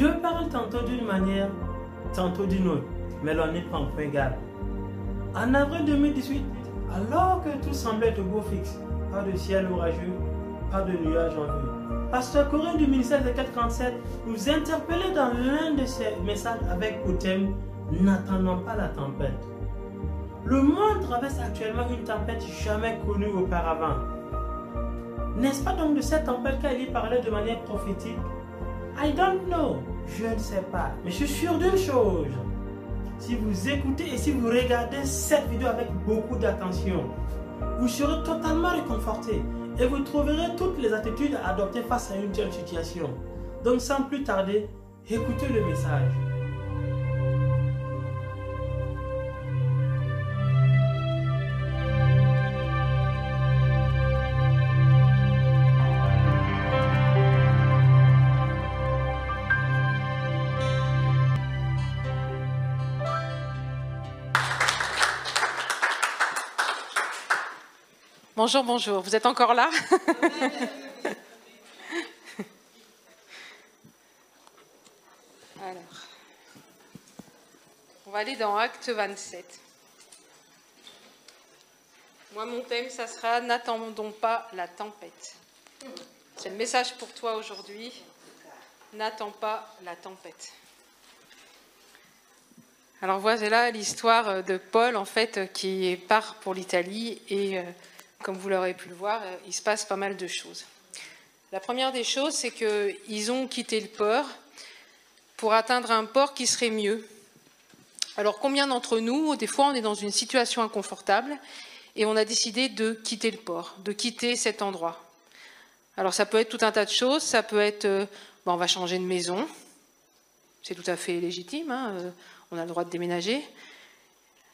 Dieu parle tantôt d'une manière, tantôt d'une autre, mais l'on n'y prend point garde. En avril 2018, alors que tout semblait être beau fixe, pas de ciel orageux, pas de nuages en vue, Pasteur Corinne du ministère des 437 nous interpellait dans l'un de ses messages avec pour thème N'attendons pas la tempête. Le monde traverse actuellement une tempête jamais connue auparavant. N'est-ce pas donc de cette tempête qu'Ali parlait de manière prophétique? I don't know, je ne sais pas, mais je suis sûr d'une chose. Si vous écoutez et si vous regardez cette vidéo avec beaucoup d'attention, vous serez totalement réconforté et vous trouverez toutes les attitudes à adopter face à une telle situation. Donc sans plus tarder, écoutez le message. Bonjour, bonjour. Vous êtes encore là? Alors, on va aller dans Acte 27. Moi, mon thème, ça sera N'attendons pas la tempête. C'est le message pour toi aujourd'hui. N'attends pas la tempête. Alors voilà l'histoire de Paul, en fait, qui part pour l'Italie et euh, comme vous l'aurez pu le voir, euh, il se passe pas mal de choses. La première des choses, c'est qu'ils ont quitté le port pour atteindre un port qui serait mieux. Alors combien d'entre nous, des fois, on est dans une situation inconfortable et on a décidé de quitter le port, de quitter cet endroit? Alors ça peut être tout un tas de choses, ça peut être, euh, on va changer de maison, c'est tout à fait légitime, hein, euh, on a le droit de déménager.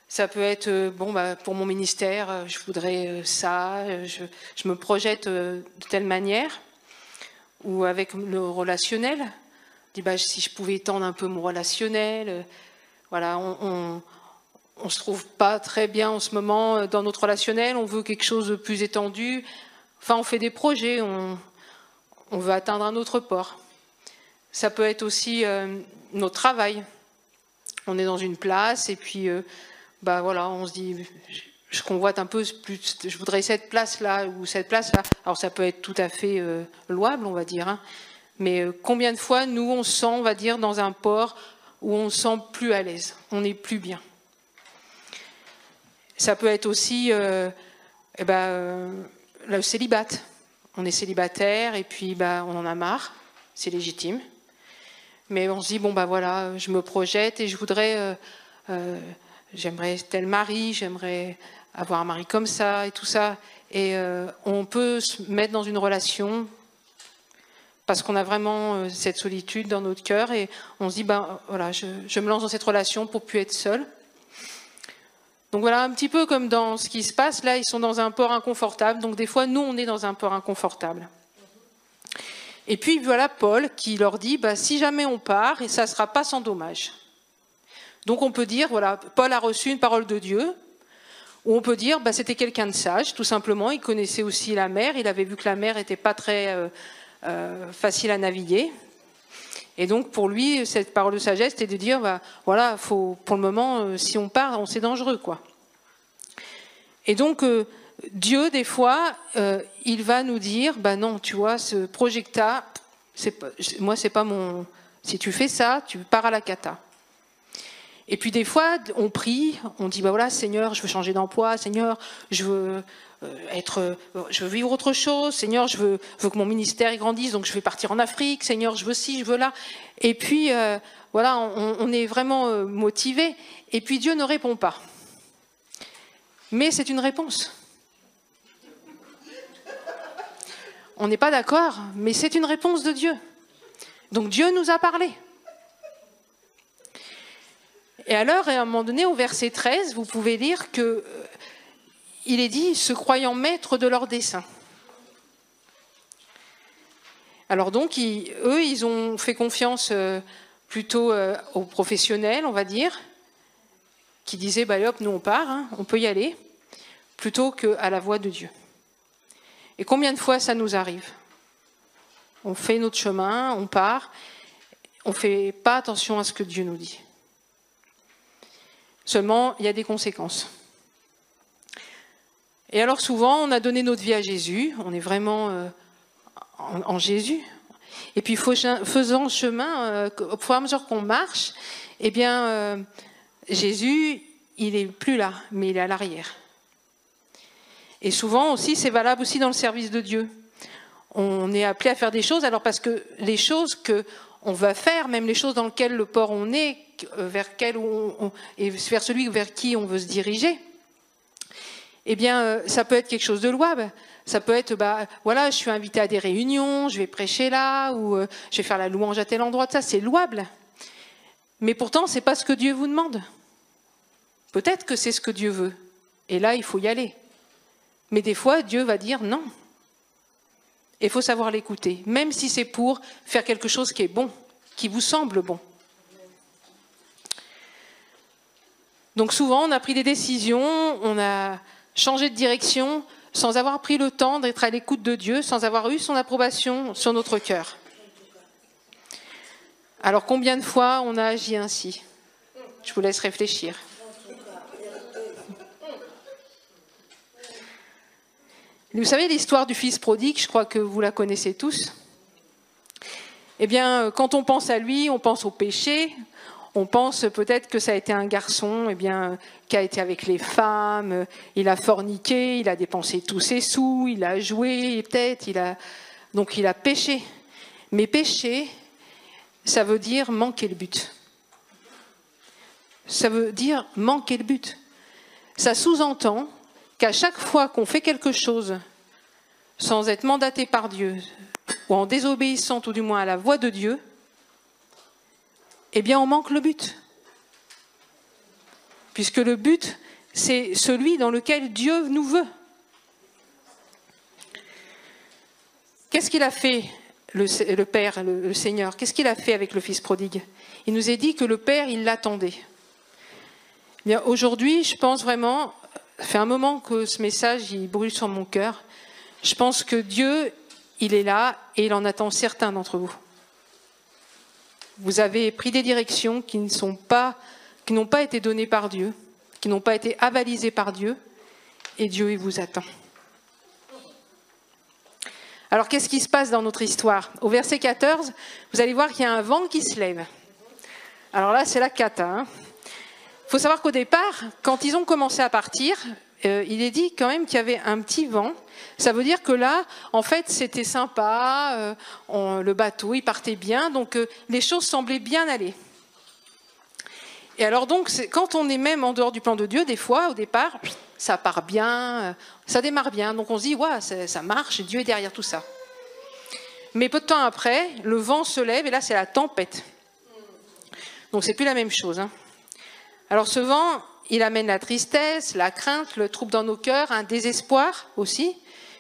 Ça peut être, euh, bon, bah, pour mon ministère, euh, je voudrais euh, ça, je, me projette de telle manière. Ou avec le relationnel, dis, bah, si je pouvais étendre un peu mon relationnel. Voilà, on, ne se trouve pas très bien en ce moment dans notre relationnel, on veut quelque chose de plus étendu. Enfin, on fait des projets, on, veut atteindre un autre port. Ça peut être aussi notre travail. On est dans une place et puis bah voilà, on se dit, je convoite un peu plus, je voudrais cette place-là ou cette place-là. Alors ça peut être tout à fait euh, louable, on va dire. Hein. Mais euh, combien de fois, nous, on se sent, on va dire, dans un port où on se sent plus à l'aise, on n'est plus bien? Ça peut être aussi euh, eh ben, le célibat. On est célibataire et puis bah, on en a marre, c'est légitime. Mais on se dit, bon, bah voilà, je me projette et je voudrais j'aimerais tel mari, j'aimerais avoir un mari comme ça et tout ça. Et euh, on peut se mettre dans une relation parce qu'on a vraiment euh, cette solitude dans notre cœur et on se dit, ben voilà, je, me lance dans cette relation pour plus être seul. Donc voilà, un petit peu comme dans ce qui se passe, là, ils sont dans un port inconfortable. Donc des fois, nous, on est dans un port inconfortable. Et puis voilà Paul qui leur dit, bah, si jamais on part, et ça ne sera pas sans dommage. Donc on peut dire, voilà, Paul a reçu une parole de Dieu, ou on peut dire, bah, c'était quelqu'un de sage, tout simplement. Il connaissait aussi la mer, il avait vu que la mer n'était pas très euh, euh, facile à naviguer. Et donc pour lui, cette parole de sagesse, c'était de dire, bah, voilà, faut, pour le moment, euh, si on part, on c'est dangereux, quoi. Et donc Dieu, des fois, il va nous dire, bah non, tu vois, ce projecta, moi c'est pas mon. Si tu fais ça, tu pars à la cata. Et puis des fois, on prie, on dit bah voilà, Seigneur, je veux changer d'emploi, Seigneur, je veux euh, être, euh, je veux vivre autre chose, Seigneur, je veux, que mon ministère grandisse, donc je vais partir en Afrique, Seigneur, je veux ci, je veux là. Et puis euh, voilà, on, est vraiment motivé. Et puis Dieu ne répond pas. Mais c'est une réponse. On n'est pas d'accord, mais c'est une réponse de Dieu. Donc Dieu nous a parlé. Et alors, à un moment donné, au verset 13, vous pouvez lire que euh, il est dit se croyant maître de leur dessein. Alors donc, eux, ils ont fait confiance euh, plutôt euh, aux professionnels, on va dire, qui disaient bah, hop, nous on part, hein, on peut y aller, plutôt qu'à la voix de Dieu. Et combien de fois ça nous arrive? On fait notre chemin, on part, on ne fait pas attention à ce que Dieu nous dit. Seulement, il y a des conséquences. Et alors souvent, on a donné notre vie à Jésus, on est vraiment euh, en, Jésus. Et puis, faisant chemin, euh, au fur et à mesure qu'on marche, eh bien, euh, Jésus, il n'est plus là, mais il est à l'arrière. Et souvent aussi, c'est valable aussi dans le service de Dieu. On est appelé à faire des choses, alors parce que les choses que on va faire, même les choses dans lesquelles le port on est, vers on, et vers celui vers qui on veut se diriger, eh bien, euh, ça peut être quelque chose de louable. Ça peut être, bah, voilà, je suis invité à des réunions, je vais prêcher là, ou euh, je vais faire la louange à tel endroit. Ça, c'est louable. Mais pourtant, c'est pas ce que Dieu vous demande. Peut-être que c'est ce que Dieu veut. Et là, il faut y aller. Mais des fois, Dieu va dire non. Il faut savoir l'écouter, même si c'est pour faire quelque chose qui est bon, qui vous semble bon. Donc souvent, on a pris des décisions, on a changer de direction sans avoir pris le temps d'être à l'écoute de Dieu, sans avoir eu son approbation sur notre cœur. Alors combien de fois on a agi ainsi? Je vous laisse réfléchir. Vous savez l'histoire du fils prodigue, je crois que vous la connaissez tous. Eh bien, quand on pense à lui, on pense au péché, on pense peut-être que ça a été un garçon eh bien, qui a été avec les femmes, il a forniqué, il a dépensé tous ses sous, il a joué, peut-être, il a... donc il a péché. Mais pécher, ça veut dire manquer le but. Ça veut dire manquer le but. Ça sous-entend qu'à chaque fois qu'on fait quelque chose sans être mandaté par Dieu, ou en désobéissant tout du moins à la voix de Dieu, eh bien on manque le but. Puisque le but, c'est celui dans lequel Dieu nous veut. Qu'est-ce qu'il a fait, le, Père, le, Seigneur? Qu'est-ce qu'il a fait avec le Fils prodigue? Il nous a dit que le Père, il l'attendait. Eh aujourd'hui, je pense vraiment, ça fait un moment que ce message, il brûle sur mon cœur. Je pense que Dieu, il est là et il en attend certains d'entre vous. Vous avez pris des directions qui n'ont pas été données par Dieu, qui n'ont pas été avalisées par Dieu, et Dieu il vous attend. Alors qu'est-ce qui se passe dans notre histoire? Au verset 14, vous allez voir qu'il y a un vent qui se lève. Alors là, c'est la cata. Hein. Faut savoir qu'au départ, quand ils ont commencé à partir, euh, il est dit quand même qu'il y avait un petit vent. Ça veut dire que là, en fait, c'était sympa, euh, le bateau, il partait bien, donc euh, les choses semblaient bien aller. Et alors donc, quand on est même en dehors du plan de Dieu, des fois, au départ, ça part bien, ça démarre bien, donc on se dit, ouais, ça marche, Dieu est derrière tout ça. Mais peu de temps après, le vent se lève et là, c'est la tempête. Donc c'est plus la même chose. Hein. Alors ce vent, il amène la tristesse, la crainte, le trouble dans nos cœurs, un désespoir aussi.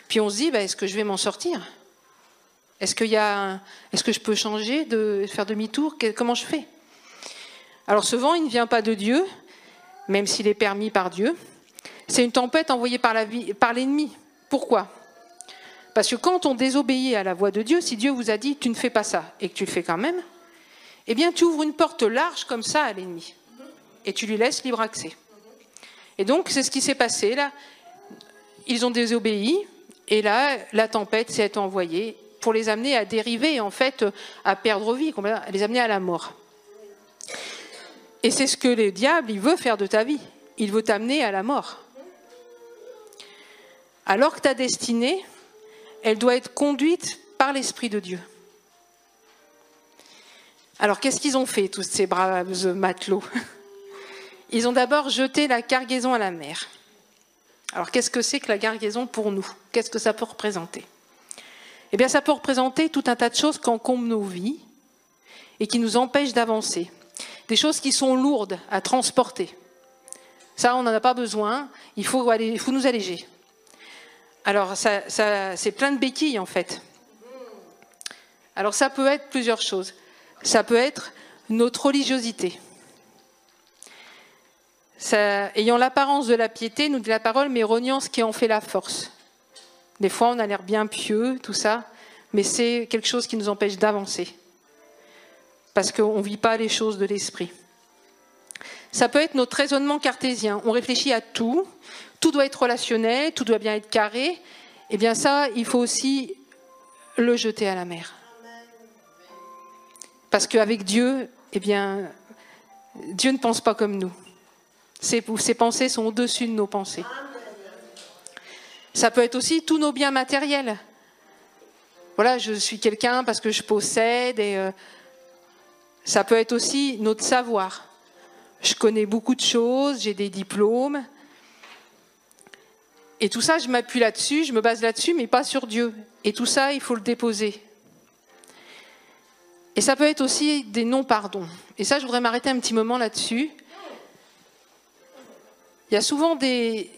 Puis on se dit, bah, est-ce que je vais m'en sortir? Est-ce est-ce que je peux changer, faire demi-tour? Comment je fais? Alors ce vent, il ne vient pas de Dieu, même s'il est permis par Dieu. C'est une tempête envoyée par l'ennemi. Pourquoi? Parce que quand on désobéit à la voix de Dieu, si Dieu vous a dit tu ne fais pas ça et que tu le fais quand même, eh bien tu ouvres une porte large comme ça à l'ennemi et tu lui laisses libre accès. Et donc, c'est ce qui s'est passé là. Ils ont désobéi, et là, la tempête s'est envoyée pour les amener à dériver, en fait, à perdre vie, à les amener à la mort. Et c'est ce que le diable, il veut faire de ta vie. Il veut t'amener à la mort. Alors que ta destinée, elle doit être conduite par l'Esprit de Dieu. Alors qu'est-ce qu'ils ont fait, tous ces braves matelots? Ils ont d'abord jeté la cargaison à la mer. Alors qu'est-ce que c'est que la cargaison pour nous? Qu'est-ce que ça peut représenter? Eh bien ça peut représenter tout un tas de choses qui encombrent nos vies et qui nous empêchent d'avancer. Des choses qui sont lourdes à transporter. Ça, on n'en a pas besoin, il faut, nous alléger. Alors ça, c'est plein de béquilles en fait. Alors ça peut être plusieurs choses. Ça peut être notre religiosité ayant l'apparence de la piété, nous dit la parole, mais reniant ce qui en fait la force. Des fois, on a l'air bien pieux, tout ça, mais c'est quelque chose qui nous empêche d'avancer. parce qu'on ne vit pas les choses de l'esprit. Ça peut être notre raisonnement cartésien. On réfléchit à tout, tout doit être relationnel, tout doit bien être carré. Eh bien ça, il faut aussi le jeter à la mer. Parce qu'avec Dieu, eh bien, Dieu ne pense pas comme nous. Ses pensées sont au-dessus de nos pensées. Ça peut être aussi tous nos biens matériels. Voilà, je suis quelqu'un parce que je possède et euh, ça peut être aussi notre savoir. Je connais beaucoup de choses, j'ai des diplômes. Et tout ça, je m'appuie là-dessus, je me base là-dessus, mais pas sur Dieu. Et tout ça, il faut le déposer. Et ça peut être aussi des non-pardons. Et ça, je voudrais m'arrêter un petit moment là-dessus. Il y a souvent des,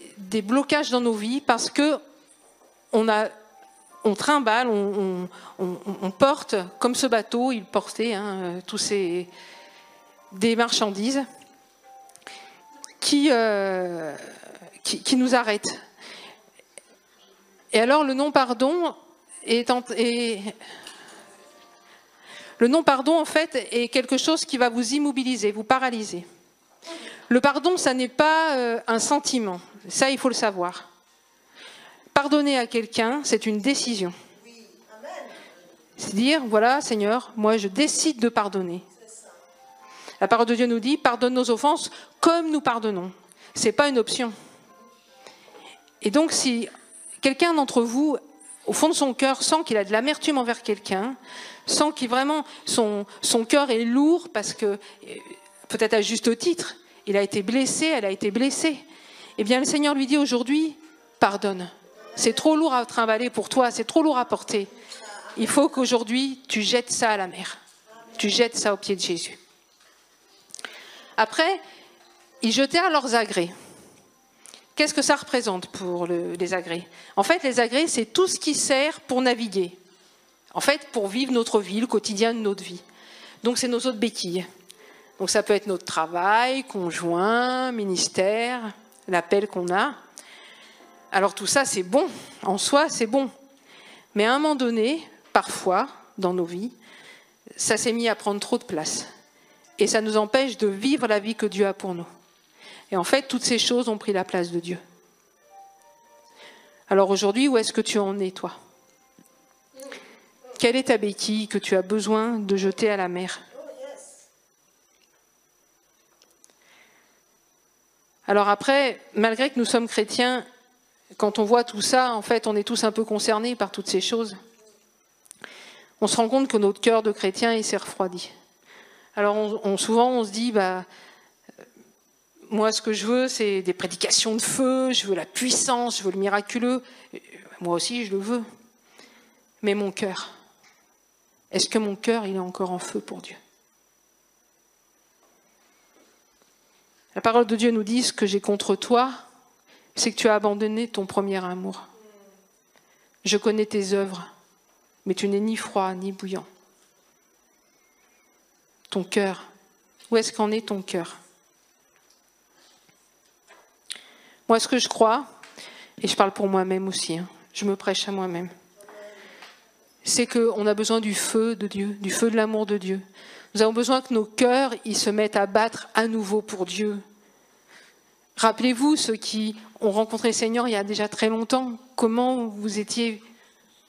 blocages dans nos vies parce que on, a, on trimballe, on, porte, comme ce bateau, il portait hein, tous ces des marchandises qui, euh, qui, qui, nous arrêtent. Et alors le non-pardon est, est, le non-pardon en fait est quelque chose qui va vous immobiliser, vous paralyser. Le pardon, ça n'est pas euh, un sentiment. Ça, il faut le savoir. Pardonner à quelqu'un, c'est une décision. C'est dire, voilà, Seigneur, moi je décide de pardonner. La parole de Dieu nous dit, pardonne nos offenses comme nous pardonnons. Ce n'est pas une option. Et donc, si quelqu'un d'entre vous, au fond de son cœur, sent qu'il a de l'amertume envers quelqu'un, sent qu'il vraiment, son, son cœur est lourd parce que, peut-être à juste titre, il a été blessé, elle a été blessée. Eh bien, le Seigneur lui dit aujourd'hui, pardonne. C'est trop lourd à trimballer pour toi, c'est trop lourd à porter. Il faut qu'aujourd'hui, tu jettes ça à la mer. Tu jettes ça au pied de Jésus. Après, ils jetèrent leurs agrès. Qu'est-ce que ça représente pour les agrès? En fait, les agrès, c'est tout ce qui sert pour naviguer. En fait, pour vivre notre vie, le quotidien de notre vie. Donc, c'est nos autres béquilles. Donc ça peut être notre travail, conjoint, ministère, l'appel qu'on a. Alors tout ça, c'est bon, en soi, c'est bon. Mais à un moment donné, parfois, dans nos vies, ça s'est mis à prendre trop de place. Et ça nous empêche de vivre la vie que Dieu a pour nous. Et en fait, toutes ces choses ont pris la place de Dieu. Alors aujourd'hui, où est-ce que tu en es, toi? Quelle est ta béquille que tu as besoin de jeter à la mer? Alors après, malgré que nous sommes chrétiens, quand on voit tout ça, en fait, on est tous un peu concernés par toutes ces choses. On se rend compte que notre cœur de chrétien, il s'est refroidi. Alors souvent, on se dit, bah, moi, ce que je veux, c'est des prédications de feu, je veux la puissance, je veux le miraculeux. Moi aussi, je le veux. Mais mon cœur, est-ce que mon cœur, il est encore en feu pour Dieu? La parole de Dieu nous dit ce que j'ai contre toi, c'est que tu as abandonné ton premier amour. Je connais tes œuvres, mais tu n'es ni froid ni bouillant. Ton cœur, où est-ce qu'en est ton cœur? Moi, ce que je crois, et je parle pour moi-même aussi, hein, je me prêche à moi-même, c'est qu'on a besoin du feu de Dieu, du feu de l'amour de Dieu. Nous avons besoin que nos cœurs se mettent à battre à nouveau pour Dieu. Rappelez-vous, ceux qui ont rencontré le Seigneur il y a déjà très longtemps, comment vous étiez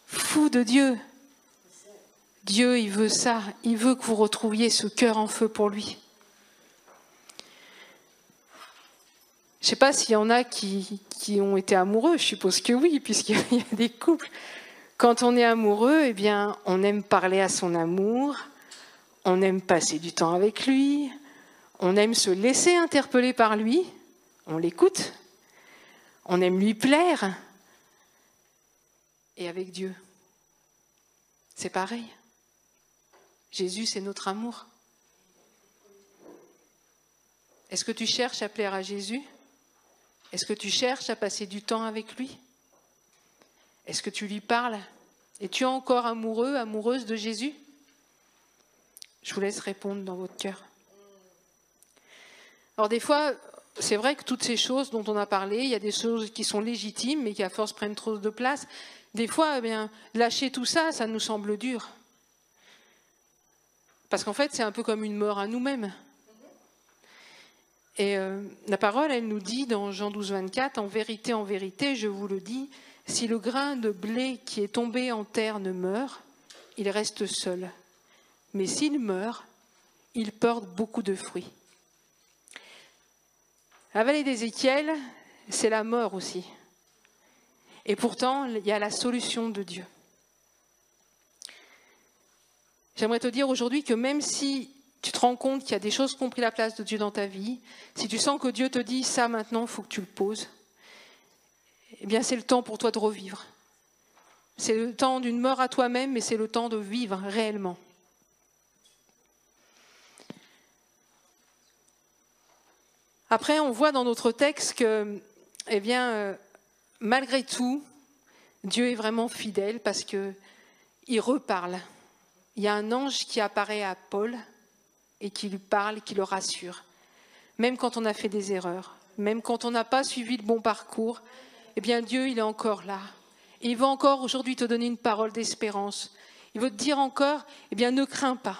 fous de Dieu. Dieu, il veut ça. Il veut que vous retrouviez ce cœur en feu pour lui. Je ne sais pas s'il y en a qui, qui, ont été amoureux, je suppose que oui, puisqu'il y a des couples. Quand on est amoureux, eh bien, on aime parler à son amour, on aime passer du temps avec lui, on aime se laisser interpeller par lui, on l'écoute, on aime lui plaire. Et avec Dieu, c'est pareil. Jésus, c'est notre amour. Est-ce que tu cherches à plaire à Jésus? Est-ce que tu cherches à passer du temps avec lui? Est-ce que tu lui parles? Es-tu encore amoureux, amoureuse de Jésus? Je vous laisse répondre dans votre cœur. Alors des fois, c'est vrai que toutes ces choses dont on a parlé, il y a des choses qui sont légitimes, mais qui à force prennent trop de place. Des fois, eh bien, lâcher tout ça, ça nous semble dur. Parce qu'en fait, c'est un peu comme une mort à nous-mêmes. Et euh, la parole, elle nous dit dans Jean 12, 24, En vérité, en vérité, je vous le dis, si le grain de blé qui est tombé en terre ne meurt, il reste seul. Mais s'il meurt, il porte beaucoup de fruits. La vallée d'Ézéchiel, c'est la mort aussi. Et pourtant, il y a la solution de Dieu. J'aimerais te dire aujourd'hui que même si tu te rends compte qu'il y a des choses qui ont pris la place de Dieu dans ta vie, si tu sens que Dieu te dit ça maintenant, il faut que tu le poses, eh bien c'est le temps pour toi de revivre. C'est le temps d'une mort à toi-même, mais c'est le temps de vivre réellement. Après, on voit dans notre texte que, eh bien, euh, malgré tout, Dieu est vraiment fidèle parce que il reparle. Il y a un ange qui apparaît à Paul et qui lui parle, qui le rassure. Même quand on a fait des erreurs, même quand on n'a pas suivi le bon parcours, eh bien Dieu, il est encore là. Il veut encore aujourd'hui te donner une parole d'espérance. Il veut te dire encore, eh bien ne crains pas.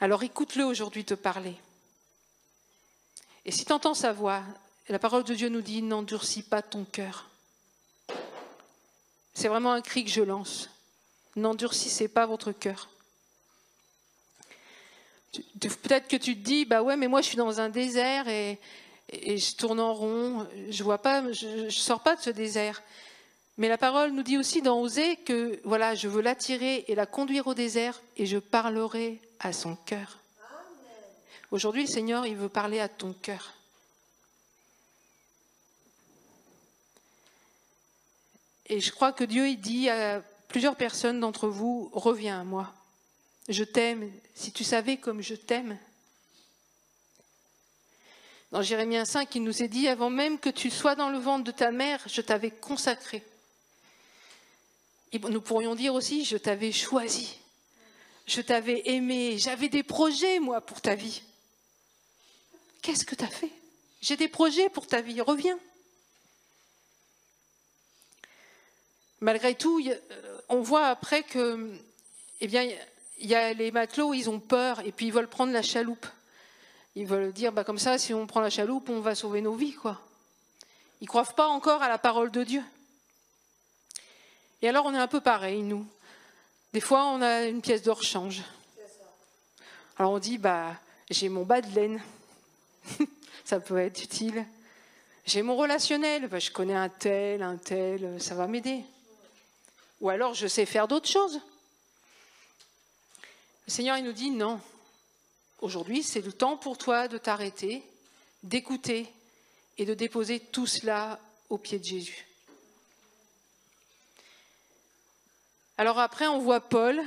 Alors écoute-le aujourd'hui te parler. Et si tu entends sa voix, la parole de Dieu nous dit, n'endurcis pas ton cœur. C'est vraiment un cri que je lance. N'endurcissez pas votre cœur. Peut-être que tu te dis, bah ouais, mais moi je suis dans un désert et, je tourne en rond, je vois pas, je, sors pas de ce désert. Mais la parole nous dit aussi dans Osée que voilà, je veux l'attirer et la conduire au désert et je parlerai à son cœur. Aujourd'hui, le Seigneur, il veut parler à ton cœur. Et je crois que Dieu, il dit à plusieurs personnes d'entre vous, reviens à moi. Je t'aime, si tu savais comme je t'aime. Dans Jérémie 5, il nous est dit, avant même que tu sois dans le ventre de ta mère, je t'avais consacré. Et nous pourrions dire aussi, je t'avais choisi, je t'avais aimé, j'avais des projets, moi, pour ta vie. Qu'est-ce que tu as fait? J'ai des projets pour ta vie, reviens. Malgré tout, on voit après que, eh bien, il y a les matelots, ils ont peur et puis ils veulent prendre la chaloupe. Ils veulent dire, bah, comme ça, si on prend la chaloupe, on va sauver nos vies, quoi. Ils ne croient pas encore à la parole de Dieu. Et alors, on est un peu pareil, nous. Des fois, on a une pièce de rechange. Alors, on dit, bah, j'ai mon bas de laine. ça peut être utile. J'ai mon relationnel. Bah, je connais un tel, un tel, ça va m'aider. Ou alors, je sais faire d'autres choses. Le Seigneur, il nous dit non. Aujourd'hui, c'est le temps pour toi de t'arrêter, d'écouter et de déposer tout cela au pied de Jésus. Alors après, on voit Paul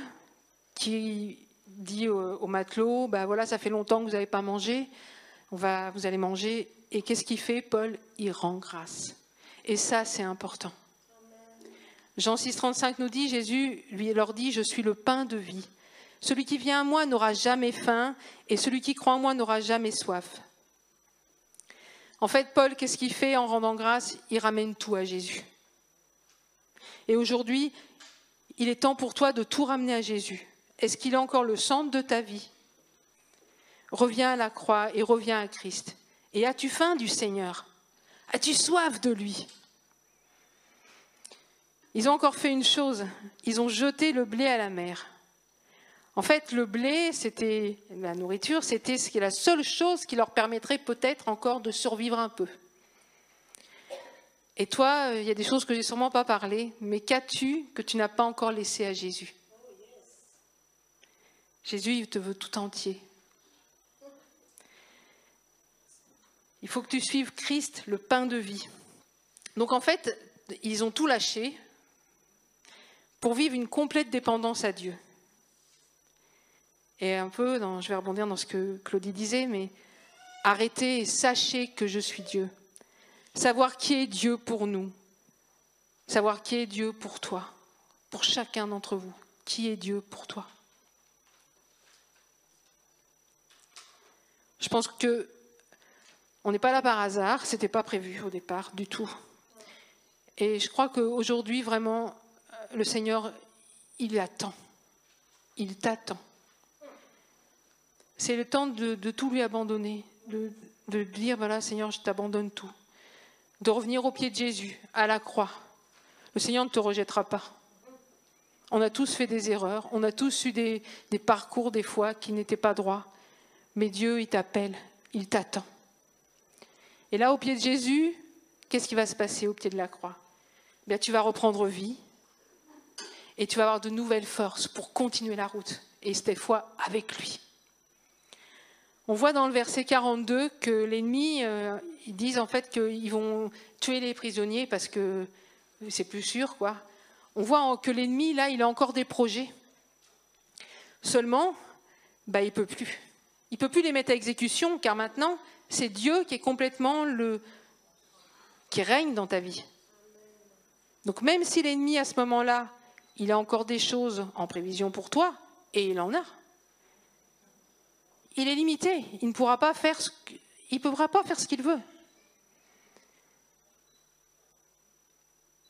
qui dit au, matelot, bah voilà, ça fait longtemps que vous n'avez pas mangé, on va, vous allez manger. Et qu'est-ce qu'il fait, Paul? Il rend grâce. Et ça, c'est important. Jean 6, 35 nous dit, Jésus lui leur dit, je suis le pain de vie. Celui qui vient à moi n'aura jamais faim et celui qui croit en moi n'aura jamais soif. En fait, Paul, qu'est-ce qu'il fait en rendant grâce? Il ramène tout à Jésus. Et aujourd'hui, il est temps pour toi de tout ramener à Jésus. Est-ce qu'il est encore le centre de ta vie? Reviens à la croix et reviens à Christ. Et as-tu faim du Seigneur? As-tu soif de lui? Ils ont encore fait une chose, ils ont jeté le blé à la mer. En fait, le blé, c'était la nourriture, c'était ce qui est la seule chose qui leur permettrait peut-être encore de survivre un peu. Et toi, euh, il y a des choses que j'ai sûrement pas parlé, mais qu'as-tu que tu n'as pas encore laissé à Jésus? Jésus, il te veut tout entier. Il faut que tu suives Christ, le pain de vie. Donc en fait, ils ont tout lâché pour vivre une complète dépendance à Dieu. Et un peu, je vais rebondir dans ce que Claudie disait, mais arrêtez et sachez que je suis Dieu. Savoir qui est Dieu pour nous. Savoir qui est Dieu pour toi. Pour chacun d'entre vous. Qui est Dieu pour toi? Je pense que on n'est pas là par hasard, c'était pas prévu au départ du tout. Et je crois qu'aujourd'hui, vraiment, le Seigneur, il attend. il t'attend. C'est le temps de, tout lui abandonner, de, de dire, voilà Seigneur, je t'abandonne tout. De revenir au pied de Jésus, à la croix. Le Seigneur ne te rejettera pas. On a tous fait des erreurs, on a tous eu des, des parcours des fois qui n'étaient pas droits. Mais Dieu, il t'appelle, il t'attend. Et là, au pied de Jésus, qu'est-ce qui va se passer au pied de la croix? Eh Bien, Tu vas reprendre vie et tu vas avoir de nouvelles forces pour continuer la route. Et cette fois, avec lui. On voit dans le verset 42 que l'ennemi, euh, ils disent en fait qu'ils vont tuer les prisonniers parce que c'est plus sûr, quoi. On voit que l'ennemi, là, il a encore des projets. Seulement, bah, il peut plus. Il peut plus les mettre à exécution, car maintenant, c'est Dieu qui est complètement le qui règne dans ta vie. Donc même si l'ennemi à ce moment-là, il a encore des choses en prévision pour toi, et il en a, il est limité. Il ne pourra pas faire ce qu'il veut.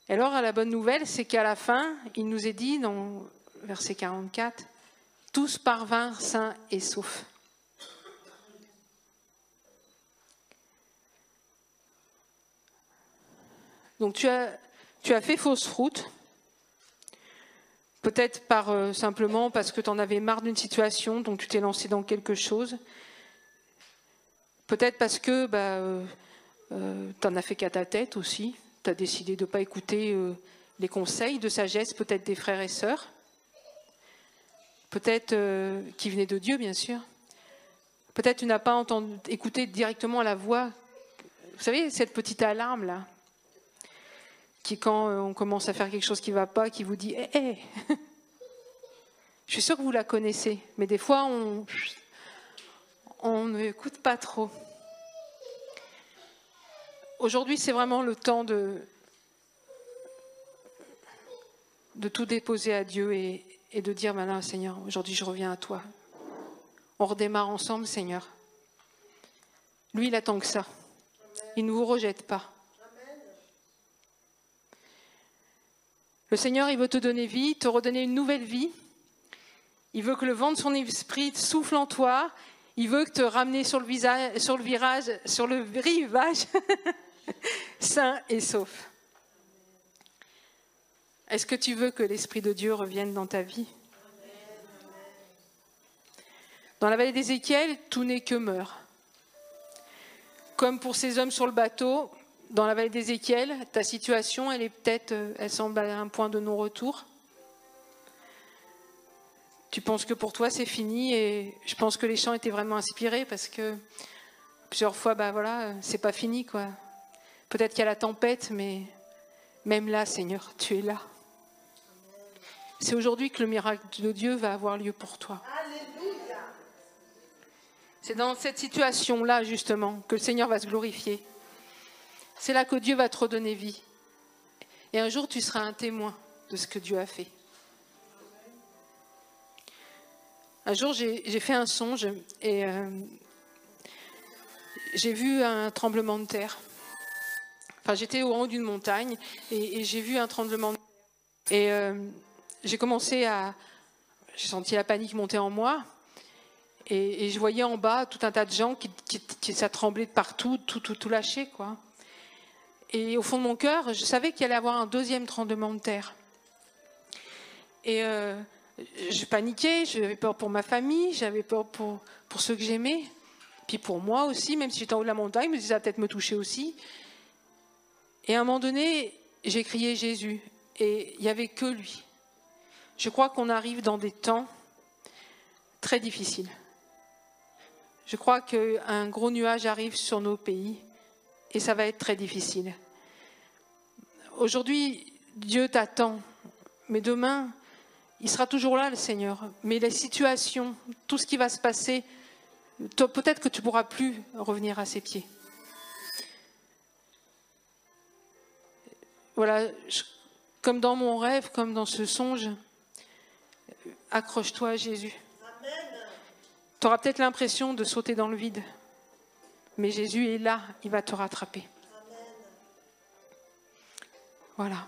Alors, la bonne nouvelle, c'est qu'à la fin, il nous est dit dans verset 44, tous parvinrent sains et saufs. Donc tu as, tu as fait fausse route, peut-être par euh, simplement parce que tu en avais marre d'une situation, donc tu t'es lancé dans quelque chose. Peut-être parce que bah, euh, euh, tu en as fait qu'à ta tête aussi. Tu as décidé de ne pas écouter les conseils de sagesse, peut-être des frères et sœurs. Peut-être qui venaient de Dieu, bien sûr. Peut-être tu n'as pas entendu, écouté directement la voix. Vous savez, cette petite alarme-là, qui, quand euh, on commence à faire quelque chose qui ne va pas, qui vous dit Hé, hé Je suis sûre que vous la connaissez, mais des fois, on, ne écoute pas trop. Aujourd'hui, c'est vraiment le temps de, de tout déposer à Dieu et, et de dire maintenant, Seigneur, aujourd'hui, je reviens à toi. On redémarre ensemble, Seigneur. Lui, il attend que ça. Il ne vous rejette pas. Le Seigneur, il veut te donner vie, te redonner une nouvelle vie. Il veut que le vent de son esprit souffle en toi. Il veut te ramener sur le, sur le virage, sur le rivage, sain et sauf. Est-ce que tu veux que l'Esprit de Dieu revienne dans ta vie? Dans la vallée d'Ézéchiel, tout n'est que meurt. Comme pour ces hommes sur le bateau, dans la vallée d'Ézéchiel, ta situation, elle est peut-être, euh, elle semble à un point de non-retour. Tu penses que pour toi c'est fini et je pense que les chants étaient vraiment inspirés parce que plusieurs fois, bah voilà, c'est pas fini quoi. Peut-être qu'il y a la tempête, mais même là, Seigneur, tu es là. C'est aujourd'hui que le miracle de Dieu va avoir lieu pour toi. C'est dans cette situation-là, justement, que le Seigneur va se glorifier. C'est là que Dieu va te redonner vie. Et un jour, tu seras un témoin de ce que Dieu a fait. Un jour, j'ai fait un songe et euh, j'ai vu un tremblement de terre. Enfin, j'étais au haut d'une montagne et, j'ai vu un tremblement de terre. Et euh, j'ai commencé à. J'ai senti la panique monter en moi. Et, je voyais en bas tout un tas de gens qui, qui, ça tremblait de partout, tout, tout, tout lâché, quoi. Et au fond de mon cœur, je savais qu'il allait y avoir un deuxième tremblement de terre. Et euh, je paniquais, j'avais peur pour ma famille, j'avais peur pour, pour ceux que j'aimais, puis pour moi aussi, même si j'étais en haut de la montagne, je me ça va peut-être me toucher aussi. Et à un moment donné, j'ai crié Jésus, et il n'y avait que lui. Je crois qu'on arrive dans des temps très difficiles. Je crois qu'un gros nuage arrive sur nos pays et ça va être très difficile. Aujourd'hui, Dieu t'attend, mais demain, il sera toujours là, le Seigneur. Mais les situations, tout ce qui va se passer, peut-être que tu ne pourras plus revenir à ses pieds. Voilà, comme dans mon rêve, comme dans ce songe, accroche-toi à Jésus. Tu auras peut-être l'impression de sauter dans le vide, mais Jésus est là, il va te rattraper. Voilà.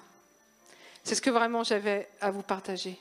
C'est ce que vraiment j'avais à vous partager.